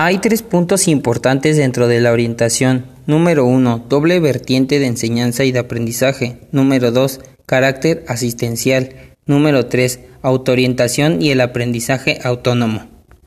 Hay tres puntos importantes dentro de la orientación. Número 1. Doble vertiente de enseñanza y de aprendizaje. Número 2. Carácter asistencial. Número 3. Autoorientación y el aprendizaje autónomo.